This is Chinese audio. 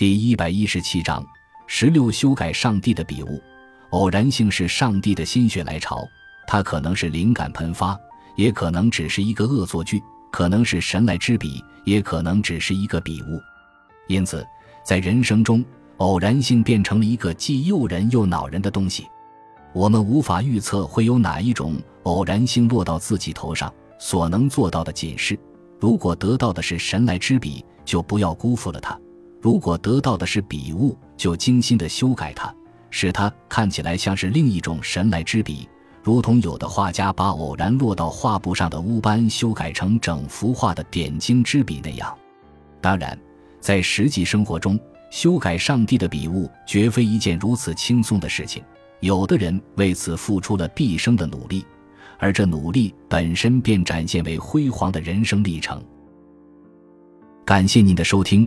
第一百一十七章十六修改上帝的笔误。偶然性是上帝的心血来潮，它可能是灵感喷发，也可能只是一个恶作剧，可能是神来之笔，也可能只是一个笔误。因此，在人生中，偶然性变成了一个既诱人又恼人的东西。我们无法预测会有哪一种偶然性落到自己头上，所能做到的仅是：如果得到的是神来之笔，就不要辜负了它；如果得到的是笔误，就精心的修改它。使它看起来像是另一种神来之笔，如同有的画家把偶然落到画布上的乌斑修改成整幅画的点睛之笔那样。当然，在实际生活中，修改上帝的笔误绝非一件如此轻松的事情。有的人为此付出了毕生的努力，而这努力本身便展现为辉煌的人生历程。感谢您的收听，